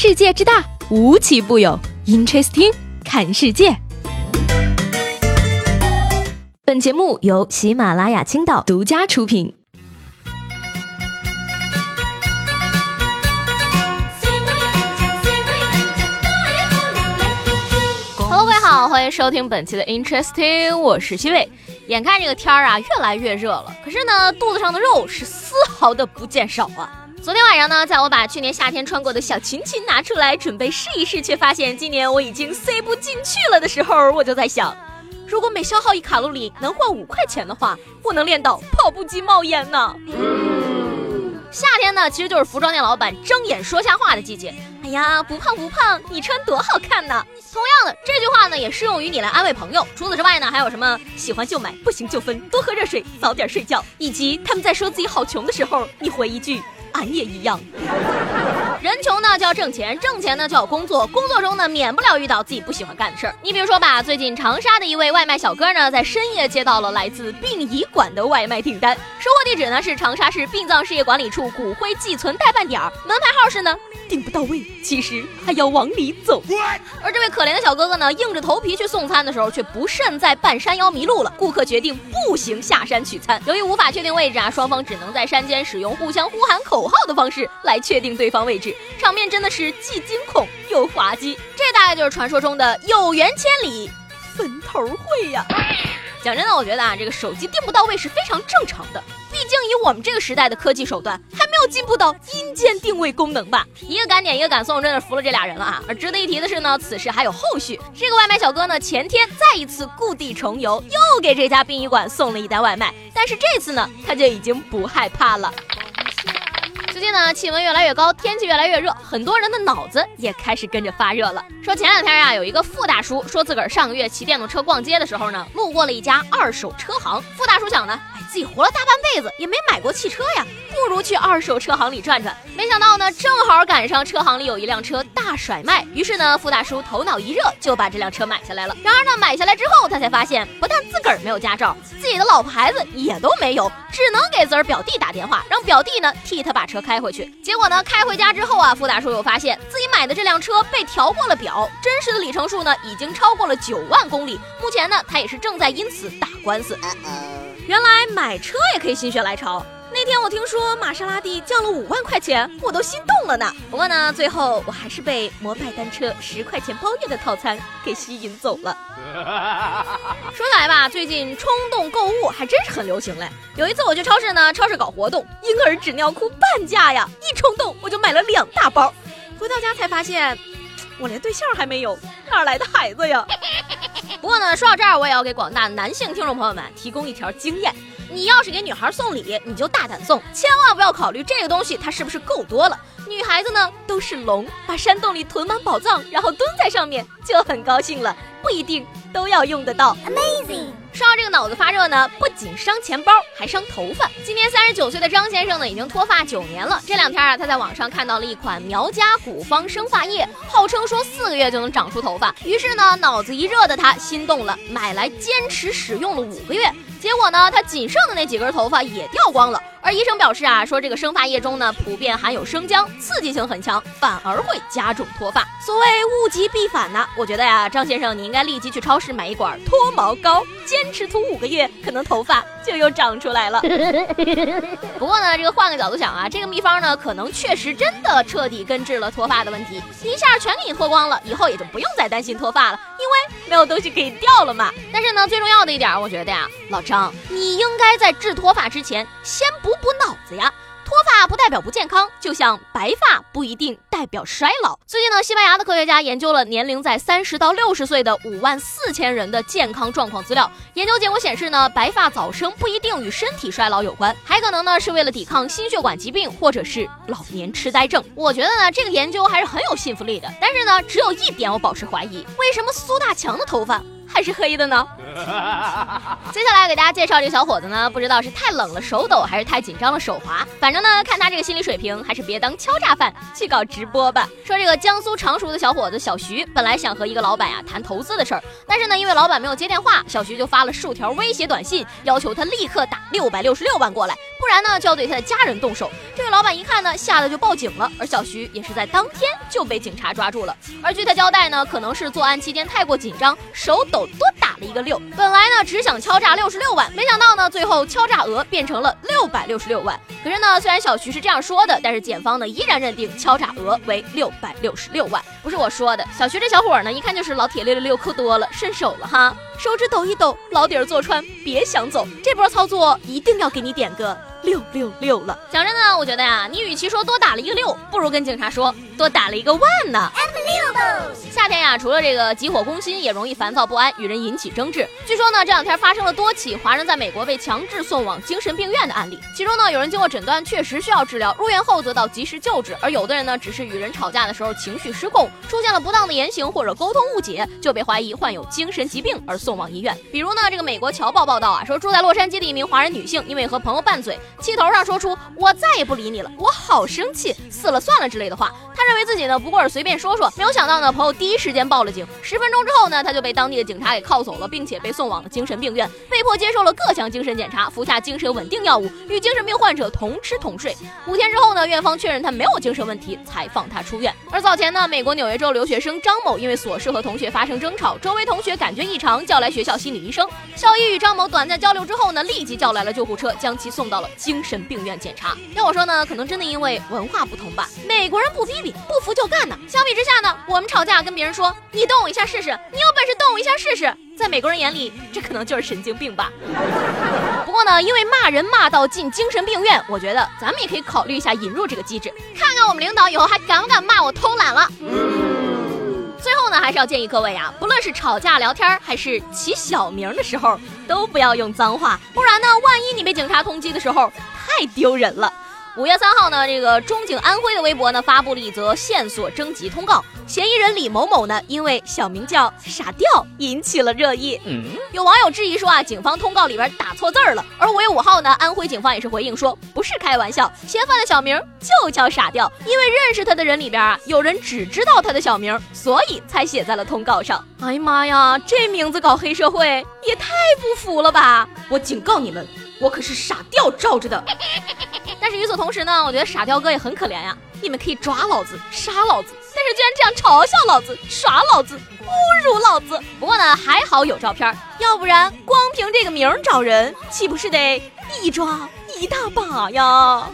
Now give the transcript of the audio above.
世界之大，无奇不有。Interesting，看世界。本节目由喜马拉雅青岛独家出品。Hello，各位好，欢迎收听本期的 Interesting，我是西伟。眼看这个天儿啊，越来越热了，可是呢，肚子上的肉是丝毫的不见少啊。昨天晚上呢，在我把去年夏天穿过的小裙裙拿出来准备试一试，却发现今年我已经塞不进去了的时候，我就在想，如果每消耗一卡路里能换五块钱的话，我能练到跑步机冒烟呢。夏天呢，其实就是服装店老板睁眼说瞎话的季节。哎呀，不胖不胖，你穿多好看呢！同样的，这句话呢，也适用于你来安慰朋友。除此之外呢，还有什么喜欢就买，不行就分，多喝热水，早点睡觉，以及他们在说自己好穷的时候，你回一句。俺也一样，人穷呢就要挣钱，挣钱呢就要工作，工作中呢免不了遇到自己不喜欢干的事儿。你比如说吧，最近长沙的一位外卖小哥呢，在深夜接到了来自殡仪馆的外卖订单，收货地址呢是长沙市殡葬事业管理处骨灰寄存代办点儿，门牌号是呢。订不到位，其实还要往里走。而这位可怜的小哥哥呢，硬着头皮去送餐的时候，却不慎在半山腰迷路了。顾客决定步行下山取餐。由于无法确定位置啊，双方只能在山间使用互相呼喊口号的方式来确定对方位置。场面真的是既惊恐又滑稽。这大概就是传说中的有缘千里，坟头会呀。讲真的，我觉得啊，这个手机订不到位是非常正常的。毕竟以我们这个时代的科技手段，还没有进步到阴间定位功能吧？一个敢点，一个敢送，真的服了这俩人了啊！而值得一提的是呢，此事还有后续。这个外卖小哥呢，前天再一次故地重游，又给这家殡仪馆送了一单外卖。但是这次呢，他就已经不害怕了。最近呢，气温越来越高，天气越来越热，很多人的脑子也开始跟着发热了。说前两天呀，有一个傅大叔说自个儿上个月骑电动车逛街的时候呢，路过了一家二手车行。傅大叔想呢。哎自己活了大半辈子也没买过汽车呀，不如去二手车行里转转。没想到呢，正好赶上车行里有一辆车大甩卖，于是呢，傅大叔头脑一热就把这辆车买下来了。然而呢，买下来之后，他才发现，不但自个儿没有驾照，自己的老婆孩子也都没有，只能给自个儿表弟打电话，让表弟呢替他把车开回去。结果呢，开回家之后啊，付大叔又发现自己买的这辆车被调过了表，真实的里程数呢已经超过了九万公里。目前呢，他也是正在因此打官司。原来买车也可以心血来潮。那天我听说玛莎拉蒂降了五万块钱，我都心动了呢。不过呢，最后我还是被摩拜单车十块钱包月的套餐给吸引走了。说来吧，最近冲动购物还真是很流行嘞。有一次我去超市呢，超市搞活动，婴儿纸尿裤半价呀，一冲动我就买了两大包。回到家才发现，我连对象还没有，哪来的孩子呀？不过呢，说到这儿，我也要给广大男性听众朋友们提供一条经验：你要是给女孩送礼，你就大胆送，千万不要考虑这个东西它是不是够多了。女孩子呢都是龙，把山洞里囤满宝藏，然后蹲在上面就很高兴了，不一定都要用得到。Amazing。说到这个脑子发热呢，不仅伤钱包，还伤头发。今年三十九岁的张先生呢，已经脱发九年了。这两天啊，他在网上看到了一款苗家古方生发液，号称说四个月就能长出头发。于是呢，脑子一热的他心动了，买来坚持使用了五个月。结果呢，他仅剩的那几根头发也掉光了。而医生表示啊，说这个生发液中呢，普遍含有生姜，刺激性很强，反而会加重脱发。所谓物极必反呢，我觉得呀，张先生你应该立即去超市买一管脱毛膏，坚持涂五个月，可能头发就又长出来了。不过呢，这个换个角度想啊，这个秘方呢，可能确实真的彻底根治了脱发的问题，一下全给你脱光了，以后也就不用再担心脱发了，因为没有东西可以掉了嘛。但是呢，最重要的一点，我觉得呀，老张，你应该在治脱发之前先补补脑子呀。脱发不代表不健康，就像白发不一定代表衰老。最近呢，西班牙的科学家研究了年龄在三十到六十岁的五万四千人的健康状况资料。研究结果显示呢，白发早生不一定与身体衰老有关，还可能呢是为了抵抗心血管疾病或者是老年痴呆症。我觉得呢，这个研究还是很有信服力的。但是呢，只有一点我保持怀疑：为什么苏大强的头发？还是黑的呢。接下来给大家介绍这个小伙子呢，不知道是太冷了手抖，还是太紧张了手滑。反正呢，看他这个心理水平，还是别当敲诈犯去搞直播吧。说这个江苏常熟的小伙子小徐，本来想和一个老板呀谈投资的事儿，但是呢，因为老板没有接电话，小徐就发了数条威胁短信，要求他立刻打六百六十六万过来，不不然呢就要对他的家人动手。这位老板一看呢，吓得就报警了，而小徐也是在当天就被警察抓住了。而据他交代呢，可能是作案期间太过紧张，手抖多打了一个六。本来呢只想敲诈六十六万，没想到呢最后敲诈额变成了六百六十六万。可是呢，虽然小徐是这样说的，但是检方呢依然认定敲诈额为六百六十六万，不是我说的。小徐这小伙呢，一看就是老铁六六六扣多了，顺手了哈，手指抖一抖，老底儿坐穿，别想走。这波操作一定要给你点个。六六六了！讲真的，我觉得呀，你与其说多打了一个六，不如跟警察说多打了一个万呢。夏天呀，除了这个急火攻心，也容易烦躁不安，与人引起争执。据说呢，这两天发生了多起华人在美国被强制送往精神病院的案例。其中呢，有人经过诊断确实需要治疗，入院后得到及时救治；而有的人呢，只是与人吵架的时候情绪失控，出现了不当的言行或者沟通误解，就被怀疑患有精神疾病而送往医院。比如呢，这个美国侨报报道啊，说住在洛杉矶的一名华人女性，因为和朋友拌嘴。气头上说出“我再也不理你了，我好生气，死了算了”之类的话。认为自己呢不过是随便说说，没有想到呢朋友第一时间报了警。十分钟之后呢，他就被当地的警察给铐走了，并且被送往了精神病院，被迫接受了各项精神检查，服下精神稳定药物，与精神病患者同吃同睡。五天之后呢，院方确认他没有精神问题，才放他出院。而早前呢，美国纽约州留学生张某因为琐事和同学发生争吵，周围同学感觉异常，叫来学校心理医生。校医与张某短暂交流之后呢，立即叫来了救护车，将其送到了精神病院。检查，要我说呢，可能真的因为文化不同吧。美国人不逼逼，不服就干呢。相比之下呢，我们吵架跟别人说你动我一下试试，你有本事动我一下试试，在美国人眼里，这可能就是神经病吧。不过呢，因为骂人骂到进精神病院，我觉得咱们也可以考虑一下引入这个机制，看看我们领导以后还敢不敢骂我偷懒了。最后呢，还是要建议各位啊，不论是吵架聊天还是起小名的时候，都不要用脏话，不然呢，万一你被警察通缉的时候，太丢人了。五月三号呢，这个中警安徽的微博呢发布了一则线索征集通告，嫌疑人李某某呢因为小名叫傻吊引起了热议。有网友质疑说啊，警方通告里边打错字儿了。而五月五号呢，安徽警方也是回应说不是开玩笑，嫌犯的小名就叫傻吊，因为认识他的人里边啊有人只知道他的小名，所以才写在了通告上。哎呀妈呀，这名字搞黑社会也太不服了吧！我警告你们，我可是傻吊罩着的。但是与此同时呢，我觉得傻雕哥也很可怜呀。你们可以抓老子、杀老子，但是居然这样嘲笑老子、耍老子、侮辱老子。不过呢，还好有照片，要不然光凭这个名找人，岂不是得一抓一大把呀？